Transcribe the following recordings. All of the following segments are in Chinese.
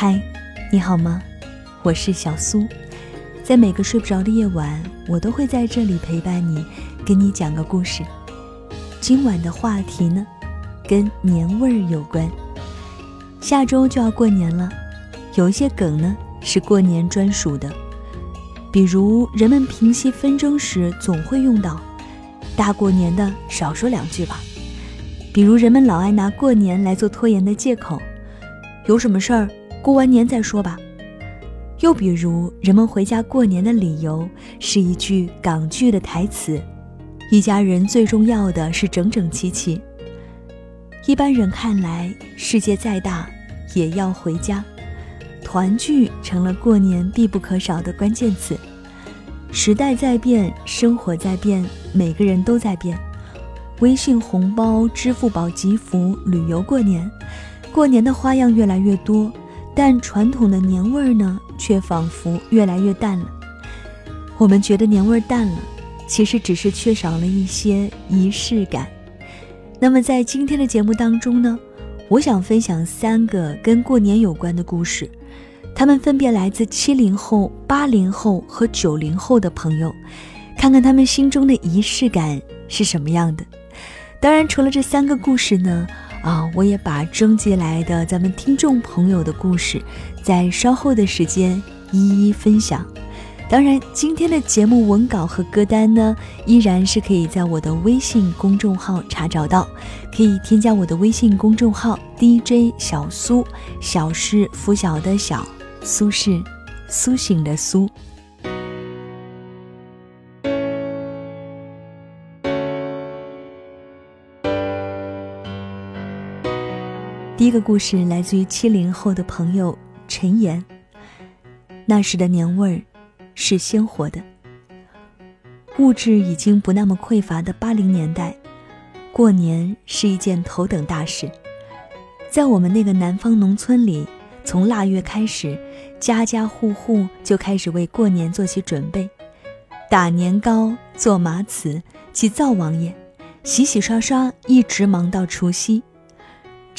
嗨，你好吗？我是小苏，在每个睡不着的夜晚，我都会在这里陪伴你，跟你讲个故事。今晚的话题呢，跟年味儿有关。下周就要过年了，有一些梗呢是过年专属的，比如人们平息纷争时总会用到“大过年的少说两句吧”，比如人们老爱拿过年来做拖延的借口，有什么事儿过完年再说吧。又比如人们回家过年的理由是一句港剧的台词：“一家人最重要的是整整齐齐。”一般人看来，世界再大也要回家，团聚成了过年必不可少的关键词。时代在变，生活在变，每个人都在变。微信红包、支付宝集福、旅游过年，过年的花样越来越多，但传统的年味儿呢，却仿佛越来越淡了。我们觉得年味儿淡了，其实只是缺少了一些仪式感。那么在今天的节目当中呢，我想分享三个跟过年有关的故事，他们分别来自七零后、八零后和九零后的朋友，看看他们心中的仪式感是什么样的。当然，除了这三个故事呢，啊，我也把征集来的咱们听众朋友的故事，在稍后的时间一一分享。当然，今天的节目文稿和歌单呢，依然是可以在我的微信公众号查找到，可以添加我的微信公众号 DJ 小苏，小是拂晓的小，苏是苏醒的苏。一个故事来自于七零后的朋友陈岩，那时的年味儿。是鲜活的。物质已经不那么匮乏的八零年代，过年是一件头等大事。在我们那个南方农村里，从腊月开始，家家户户就开始为过年做起准备，打年糕、做麻糍、祭灶王爷，洗洗刷刷，一直忙到除夕。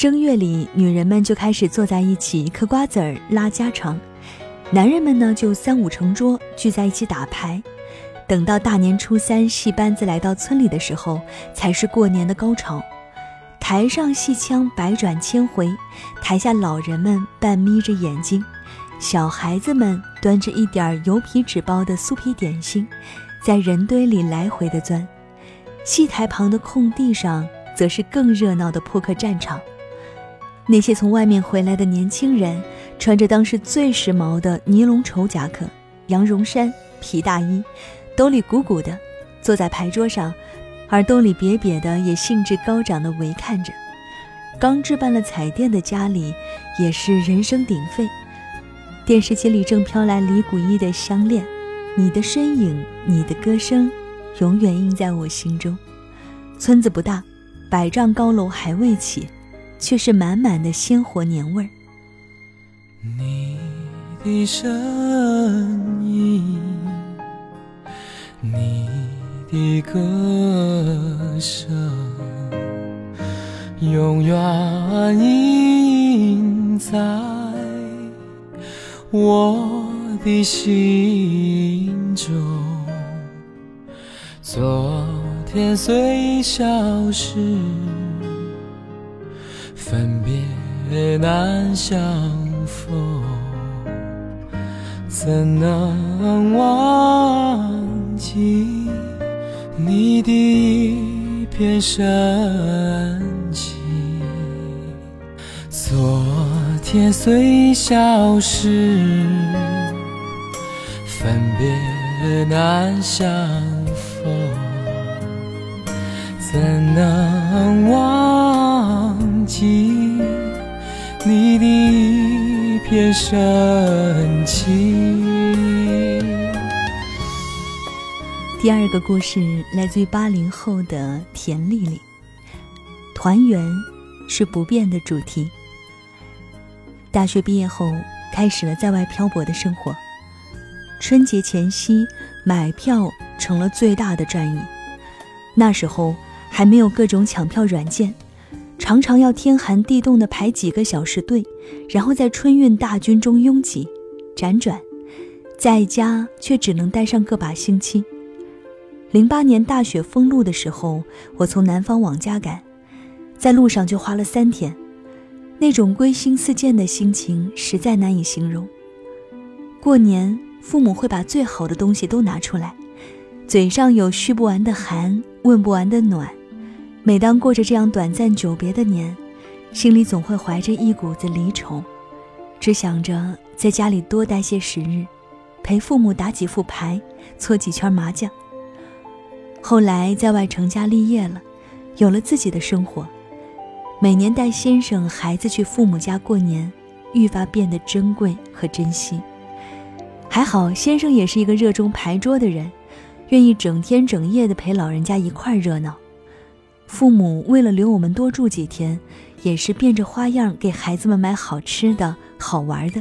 正月里，女人们就开始坐在一起嗑瓜子儿、拉家常。男人们呢，就三五成桌聚在一起打牌，等到大年初三戏班子来到村里的时候，才是过年的高潮。台上戏腔百转千回，台下老人们半眯着眼睛，小孩子们端着一点油皮纸包的酥皮点心，在人堆里来回的钻。戏台旁的空地上，则是更热闹的扑克战场。那些从外面回来的年轻人。穿着当时最时髦的尼龙绸夹克、羊绒衫、皮大衣，兜里鼓鼓的，坐在牌桌上，耳朵里瘪瘪的，也兴致高涨的围看着。刚置办了彩电的家里，也是人声鼎沸。电视机里正飘来李谷一的《相恋》，你的身影，你的歌声，永远印在我心中。村子不大，百丈高楼还未起，却是满满的鲜活年味儿。你的声音，你的歌声，永远印在我的心中。昨天虽已消失，分别难相。逢，怎能忘记你的一片深情？昨天虽消失，分别难相逢，怎能忘记你的一？片深情。第二个故事来自于八零后的田丽丽，团圆是不变的主题。大学毕业后，开始了在外漂泊的生活。春节前夕，买票成了最大的战役。那时候还没有各种抢票软件。常常要天寒地冻的排几个小时队，然后在春运大军中拥挤、辗转，在家却只能待上个把星期。零八年大雪封路的时候，我从南方往家赶，在路上就花了三天，那种归心似箭的心情实在难以形容。过年，父母会把最好的东西都拿出来，嘴上有嘘不完的寒，问不完的暖。每当过着这样短暂久别的年，心里总会怀着一股子离愁，只想着在家里多待些时日，陪父母打几副牌，搓几圈麻将。后来在外成家立业了，有了自己的生活，每年带先生、孩子去父母家过年，愈发变得珍贵和珍惜。还好先生也是一个热衷牌桌的人，愿意整天整夜的陪老人家一块热闹。父母为了留我们多住几天，也是变着花样给孩子们买好吃的好玩的。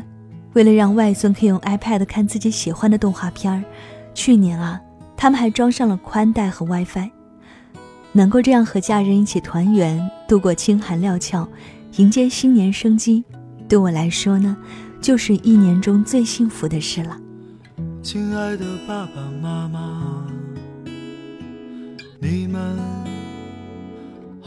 为了让外孙可以用 iPad 看自己喜欢的动画片儿，去年啊，他们还装上了宽带和 WiFi。能够这样和家人一起团圆，度过清寒料峭，迎接新年生机，对我来说呢，就是一年中最幸福的事了。亲爱的爸爸妈妈，你们。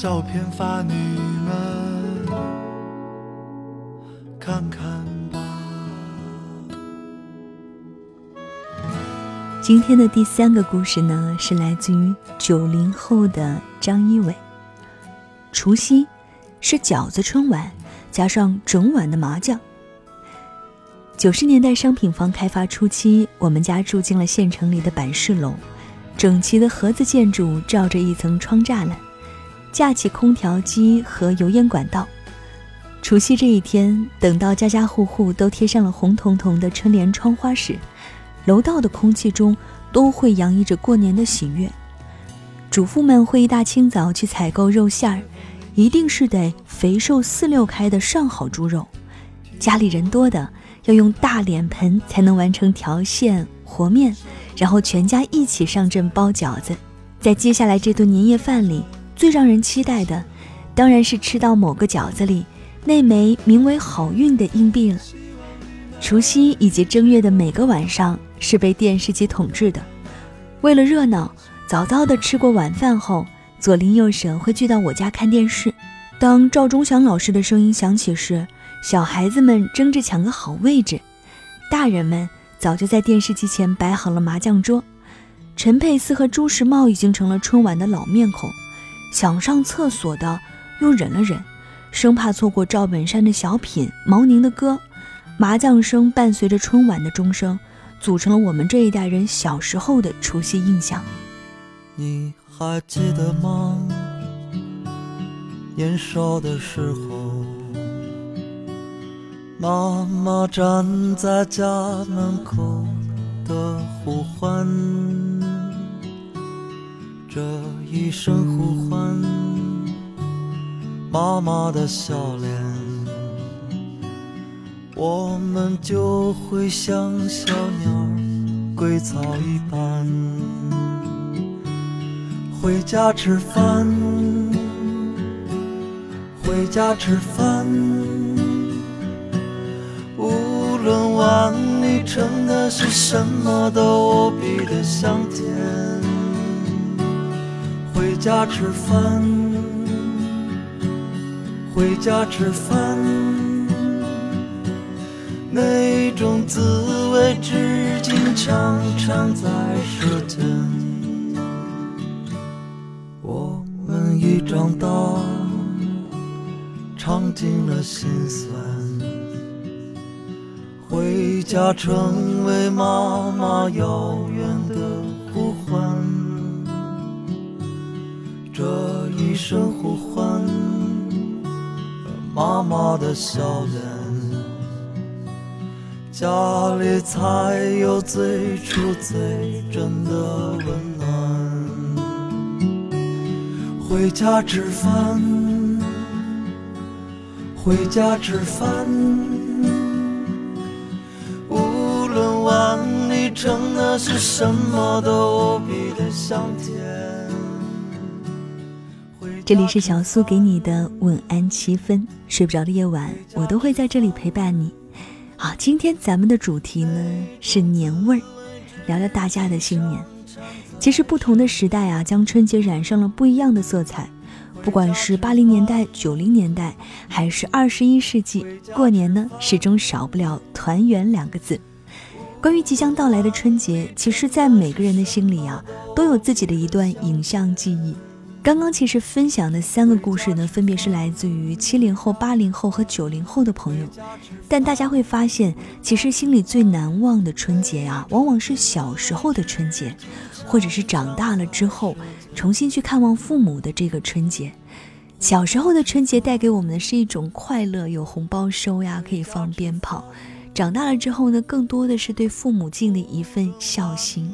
照片发你们看看吧。今天的第三个故事呢，是来自于九零后的张一伟。除夕是饺子春晚加上整晚的麻将。九十年代商品房开发初期，我们家住进了县城里的板式楼。整齐的盒子建筑罩着一层窗栅栏，架起空调机和油烟管道。除夕这一天，等到家家户户都贴上了红彤彤的春联窗花时，楼道的空气中都会洋溢着过年的喜悦。主妇们会一大清早去采购肉馅儿，一定是得肥瘦四六开的上好猪肉。家里人多的，要用大脸盆才能完成调馅和面。然后全家一起上阵包饺子，在接下来这顿年夜饭里，最让人期待的，当然是吃到某个饺子里那枚名为“好运”的硬币了。除夕以及正月的每个晚上是被电视机统治的。为了热闹，早早的吃过晚饭后，左邻右舍会聚到我家看电视。当赵忠祥老师的声音响起时，小孩子们争着抢个好位置，大人们。早就在电视机前摆好了麻将桌，陈佩斯和朱时茂已经成了春晚的老面孔。想上厕所的又忍了忍，生怕错过赵本山的小品、毛宁的歌。麻将声伴随着春晚的钟声，组成了我们这一代人小时候的除夕印象。你还记得吗？年少的时候。妈妈站在家门口的呼唤，这一声呼唤，妈妈的笑脸，我们就会像小鸟归巢一般，回家吃饭，回家吃饭。无论碗里盛的是什么，都无比的香甜。回家。吃饭，回家吃饭，那种滋味至今常常在舌尖。我们已长大，尝尽了心酸，回家成为妈妈遥远的呼唤。这一声呼唤，妈妈的笑脸，家里才有最初最真的温暖。回家吃饭，回家吃饭，无论碗里盛的是什么，都无比的香甜。这里是小苏给你的晚安七分，睡不着的夜晚，我都会在这里陪伴你。好，今天咱们的主题呢是年味儿，聊聊大家的新年。其实不同的时代啊，将春节染上了不一样的色彩。不管是八零年代、九零年代，还是二十一世纪，过年呢始终少不了团圆两个字。关于即将到来的春节，其实，在每个人的心里啊，都有自己的一段影像记忆。刚刚其实分享的三个故事呢，分别是来自于七零后、八零后和九零后的朋友。但大家会发现，其实心里最难忘的春节啊，往往是小时候的春节，或者是长大了之后重新去看望父母的这个春节。小时候的春节带给我们的是一种快乐，有红包收呀，可以放鞭炮。长大了之后呢，更多的是对父母尽的一份孝心。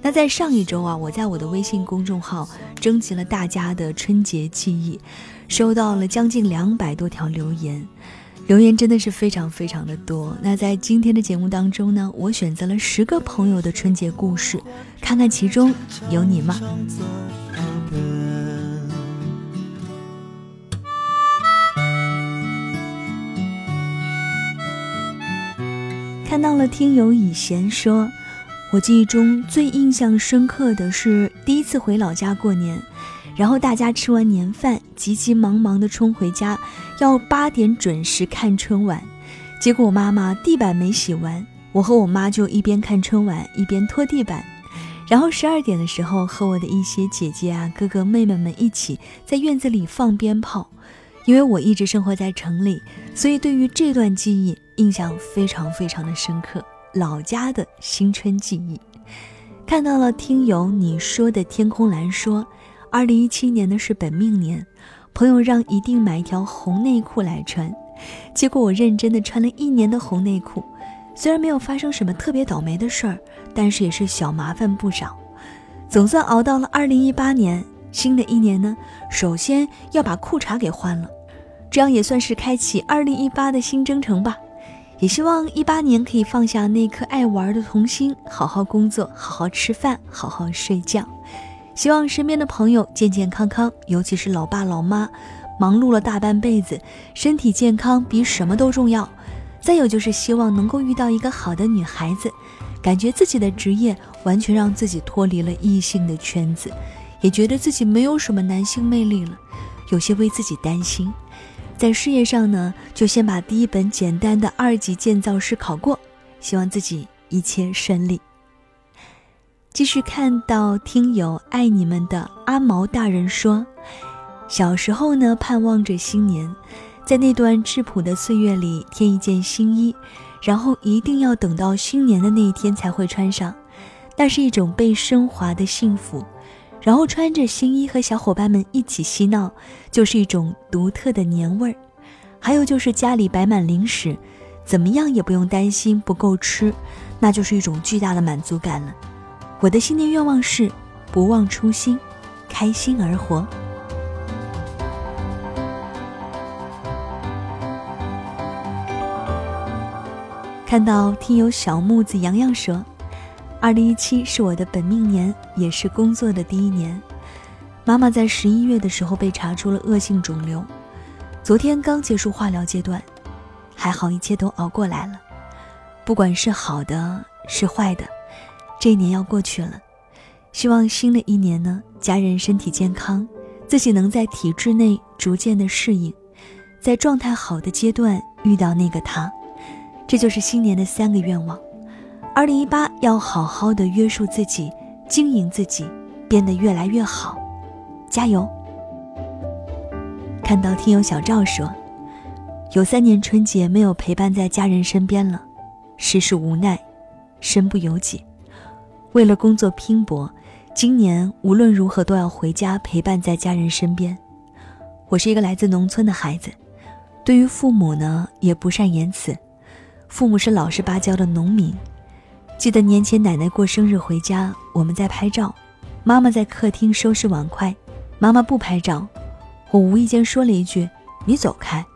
那在上一周啊，我在我的微信公众号征集了大家的春节记忆，收到了将近两百多条留言，留言真的是非常非常的多。那在今天的节目当中呢，我选择了十个朋友的春节故事，看看其中有你吗？看到了听友以贤说。我记忆中最印象深刻的是第一次回老家过年，然后大家吃完年饭，急急忙忙地冲回家，要八点准时看春晚。结果我妈妈地板没洗完，我和我妈就一边看春晚一边拖地板。然后十二点的时候，和我的一些姐姐啊、哥哥妹妹们一起在院子里放鞭炮。因为我一直生活在城里，所以对于这段记忆印象非常非常的深刻。老家的新春记忆，看到了听友你说的天空蓝说，二零一七年的是本命年，朋友让一定买一条红内裤来穿，结果我认真的穿了一年的红内裤，虽然没有发生什么特别倒霉的事儿，但是也是小麻烦不少，总算熬到了二零一八年，新的一年呢，首先要把裤衩给换了，这样也算是开启二零一八的新征程吧。也希望一八年可以放下那颗爱玩的童心，好好工作，好好吃饭，好好睡觉。希望身边的朋友健健康康，尤其是老爸老妈，忙碌了大半辈子，身体健康比什么都重要。再有就是希望能够遇到一个好的女孩子，感觉自己的职业完全让自己脱离了异性的圈子，也觉得自己没有什么男性魅力了，有些为自己担心。在事业上呢，就先把第一本简单的二级建造师考过，希望自己一切顺利。继续看到听友爱你们的阿毛大人说，小时候呢盼望着新年，在那段质朴的岁月里添一件新衣，然后一定要等到新年的那一天才会穿上，那是一种被升华的幸福。然后穿着新衣和小伙伴们一起嬉闹，就是一种独特的年味儿。还有就是家里摆满零食，怎么样也不用担心不够吃，那就是一种巨大的满足感了。我的新年愿望是不忘初心，开心而活。看到听友小木子洋洋说。二零一七是我的本命年，也是工作的第一年。妈妈在十一月的时候被查出了恶性肿瘤，昨天刚结束化疗阶段，还好一切都熬过来了。不管是好的是坏的，这一年要过去了。希望新的一年呢，家人身体健康，自己能在体制内逐渐的适应，在状态好的阶段遇到那个他。这就是新年的三个愿望。二零一八要好好的约束自己，经营自己，变得越来越好，加油！看到听友小赵说，有三年春节没有陪伴在家人身边了，实是无奈，身不由己。为了工作拼搏，今年无论如何都要回家陪伴在家人身边。我是一个来自农村的孩子，对于父母呢也不善言辞，父母是老实巴交的农民。记得年前奶奶过生日回家，我们在拍照，妈妈在客厅收拾碗筷，妈妈不拍照。我无意间说了一句：“你走开。”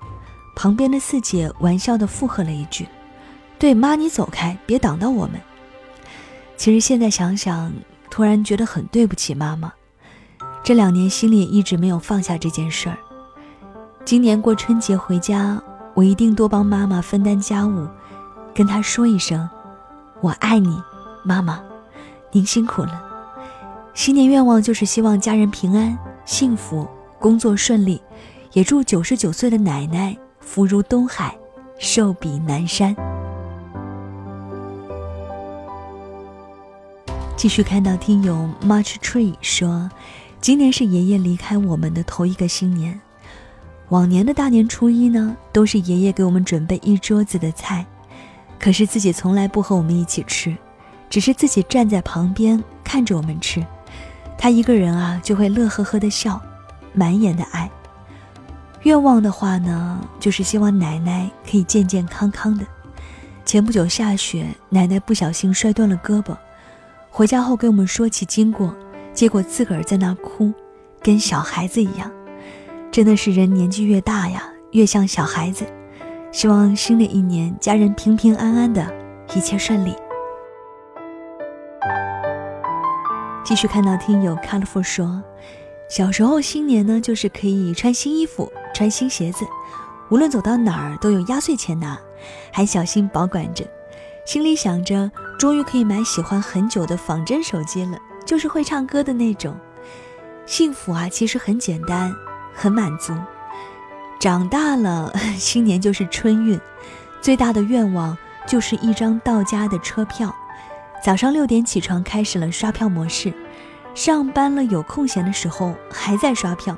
旁边的四姐玩笑的附和了一句：“对妈，你走开，别挡到我们。”其实现在想想，突然觉得很对不起妈妈。这两年心里一直没有放下这件事儿。今年过春节回家，我一定多帮妈妈分担家务，跟她说一声：“我爱你，妈妈，您辛苦了。”新年愿望就是希望家人平安幸福。工作顺利，也祝九十九岁的奶奶福如东海，寿比南山。继续看到听友 Much Tree 说，今年是爷爷离开我们的头一个新年。往年的大年初一呢，都是爷爷给我们准备一桌子的菜，可是自己从来不和我们一起吃，只是自己站在旁边看着我们吃。他一个人啊，就会乐呵呵的笑。满眼的爱，愿望的话呢，就是希望奶奶可以健健康康的。前不久下雪，奶奶不小心摔断了胳膊，回家后给我们说起经过，结果自个儿在那哭，跟小孩子一样。真的是人年纪越大呀，越像小孩子。希望新的一年家人平平安安的，一切顺利。继续看到听友 colorful 说。小时候，新年呢就是可以穿新衣服、穿新鞋子，无论走到哪儿都有压岁钱拿，还小心保管着，心里想着终于可以买喜欢很久的仿真手机了，就是会唱歌的那种。幸福啊，其实很简单，很满足。长大了，新年就是春运，最大的愿望就是一张到家的车票。早上六点起床，开始了刷票模式。上班了，有空闲的时候还在刷票，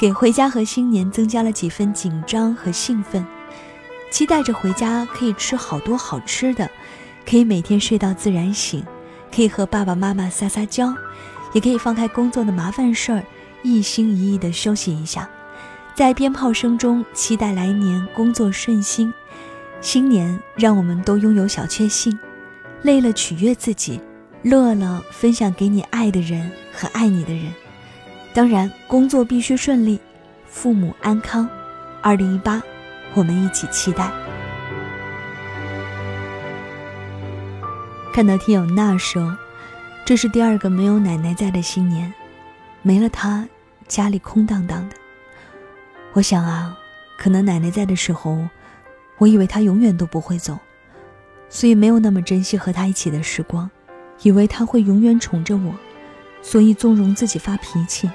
给回家和新年增加了几分紧张和兴奋，期待着回家可以吃好多好吃的，可以每天睡到自然醒，可以和爸爸妈妈撒撒娇，也可以放开工作的麻烦事儿，一心一意的休息一下，在鞭炮声中期待来年工作顺心，新年让我们都拥有小确幸，累了取悦自己。乐了，分享给你爱的人和爱你的人。当然，工作必须顺利，父母安康。二零一八，我们一起期待。看到听友娜说，这是第二个没有奶奶在的新年，没了她，家里空荡荡的。我想啊，可能奶奶在的时候，我以为她永远都不会走，所以没有那么珍惜和她一起的时光。以为她会永远宠着我，所以纵容自己发脾气；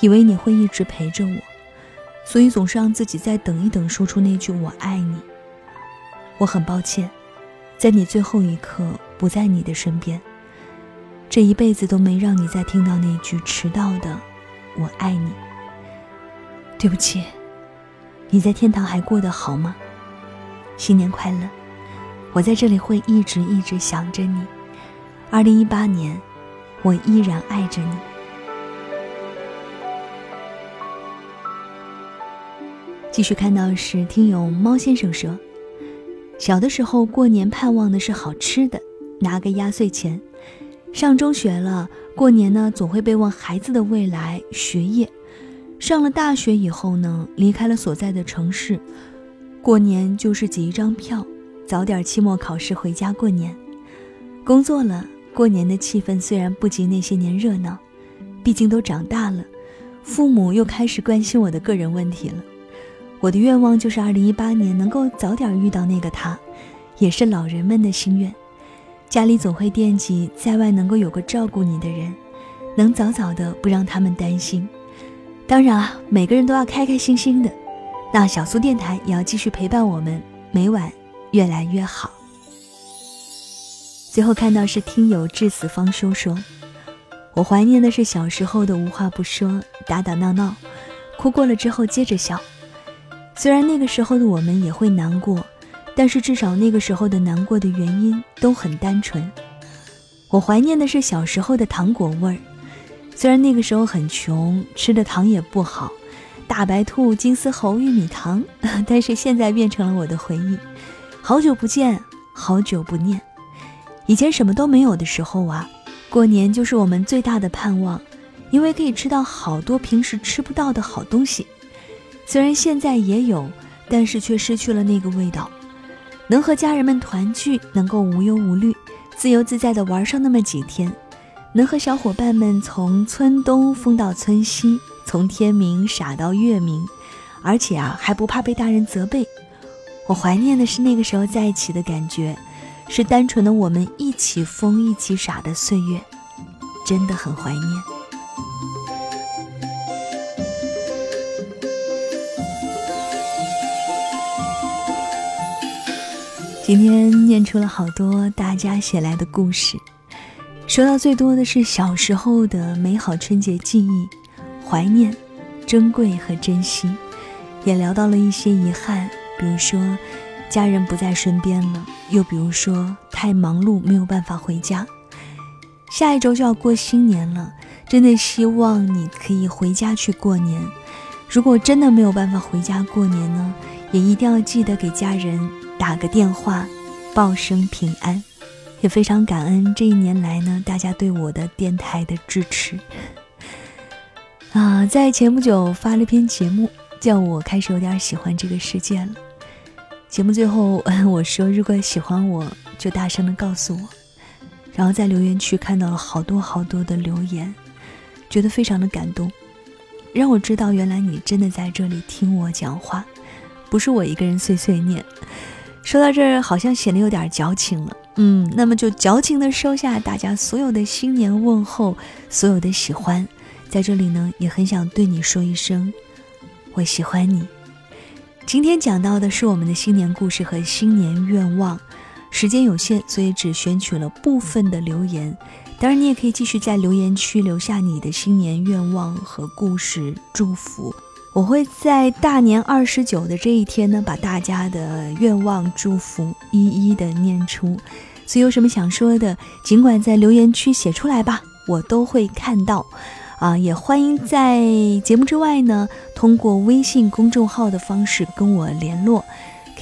以为你会一直陪着我，所以总是让自己再等一等，说出那句“我爱你”。我很抱歉，在你最后一刻不在你的身边，这一辈子都没让你再听到那句迟到的“我爱你”。对不起，你在天堂还过得好吗？新年快乐！我在这里会一直一直想着你。二零一八年，我依然爱着你。继续看到是听友猫先生说，小的时候过年盼望的是好吃的，拿个压岁钱。上中学了，过年呢总会被问孩子的未来、学业。上了大学以后呢，离开了所在的城市，过年就是挤一张票，早点期末考试回家过年。工作了。过年的气氛虽然不及那些年热闹，毕竟都长大了，父母又开始关心我的个人问题了。我的愿望就是二零一八年能够早点遇到那个他，也是老人们的心愿。家里总会惦记在外能够有个照顾你的人，能早早的不让他们担心。当然啊，每个人都要开开心心的。那小苏电台也要继续陪伴我们，每晚越来越好。最后看到是听友至死方休说，我怀念的是小时候的无话不说、打打闹闹，哭过了之后接着笑。虽然那个时候的我们也会难过，但是至少那个时候的难过的原因都很单纯。我怀念的是小时候的糖果味儿，虽然那个时候很穷，吃的糖也不好。大白兔、金丝猴、玉米糖，但是现在变成了我的回忆。好久不见，好久不念。以前什么都没有的时候啊，过年就是我们最大的盼望，因为可以吃到好多平时吃不到的好东西。虽然现在也有，但是却失去了那个味道。能和家人们团聚，能够无忧无虑、自由自在的玩上那么几天，能和小伙伴们从村东疯到村西。从天明傻到月明，而且啊还不怕被大人责备。我怀念的是那个时候在一起的感觉，是单纯的我们一起疯一起傻的岁月，真的很怀念。今天念出了好多大家写来的故事，说到最多的是小时候的美好春节记忆。怀念、珍贵和珍惜，也聊到了一些遗憾，比如说家人不在身边了，又比如说太忙碌没有办法回家。下一周就要过新年了，真的希望你可以回家去过年。如果真的没有办法回家过年呢，也一定要记得给家人打个电话，报声平安。也非常感恩这一年来呢，大家对我的电台的支持。啊，在前不久发了篇节目，叫我开始有点喜欢这个世界了。节目最后 我说，如果喜欢我就大声的告诉我。然后在留言区看到了好多好多的留言，觉得非常的感动，让我知道原来你真的在这里听我讲话，不是我一个人碎碎念。说到这儿，好像显得有点矫情了。嗯，那么就矫情的收下大家所有的新年问候，所有的喜欢。在这里呢，也很想对你说一声，我喜欢你。今天讲到的是我们的新年故事和新年愿望，时间有限，所以只选取了部分的留言。当然，你也可以继续在留言区留下你的新年愿望和故事祝福。我会在大年二十九的这一天呢，把大家的愿望祝福一一的念出。所以有什么想说的，尽管在留言区写出来吧，我都会看到。啊，也欢迎在节目之外呢，通过微信公众号的方式跟我联络。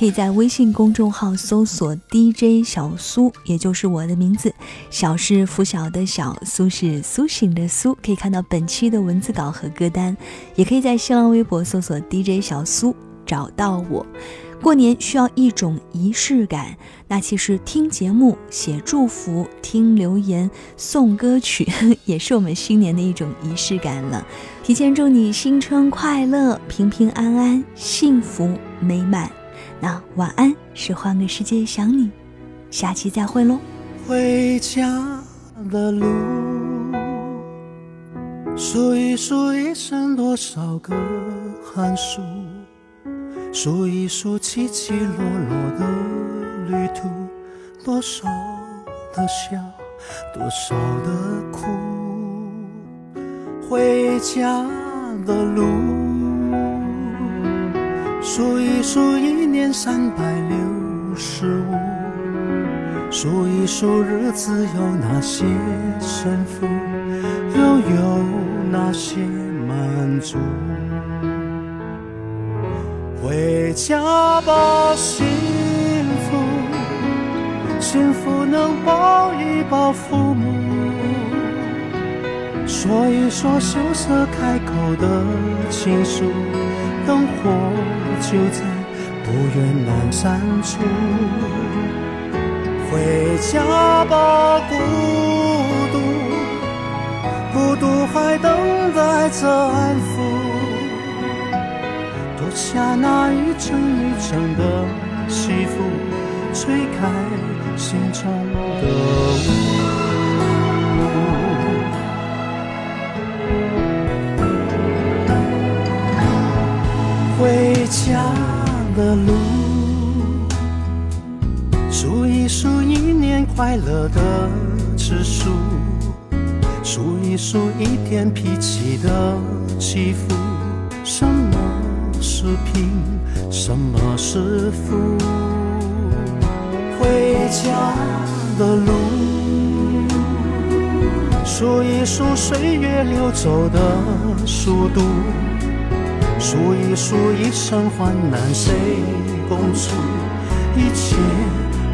可以在微信公众号搜索 DJ 小苏，也就是我的名字。小是拂晓的小，苏是苏醒的苏。可以看到本期的文字稿和歌单。也可以在新浪微博搜索 DJ 小苏，找到我。过年需要一种仪式感，那其实听节目、写祝福、听留言、送歌曲，也是我们新年的一种仪式感了。提前祝你新春快乐、平平安安、幸福美满。那晚安，是换个世界想你，下期再会喽。回家的路，数一数一生多少个寒暑。数一数起起落落的旅途，多少的笑，多少的苦。回家的路，数一数一年三百六十五，数一数日子有哪些胜负，又有哪些满足。回家吧，幸福，幸福能抱一抱父母，说一说羞涩开口的情书，灯火就在不远阑珊处。回家吧，孤独，孤独还等待着安抚。脱下那一层一层的戏服，吹开心中的雾。快乐的指数，数一数一天脾气的起伏。什么是贫，什么是富？回家的路，数一数岁月流走的速度。数一数一生患难谁共处，一切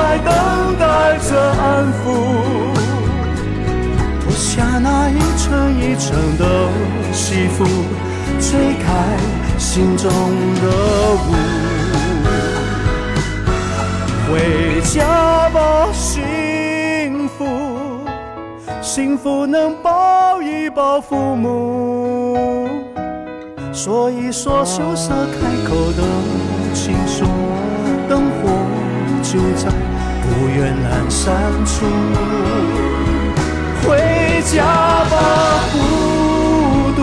在等待着安抚。脱下那一层一层的西服，吹开心中的雾。回家吧，幸福，幸福能抱一抱父母。说一说羞涩开口的情书，灯火就在不远阑珊处。回家吧，孤独，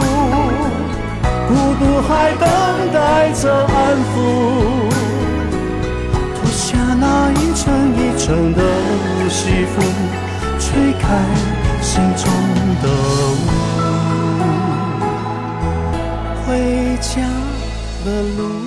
孤独还等待着安抚。脱下那一层一层的西服，吹开心中的雾。回家的路，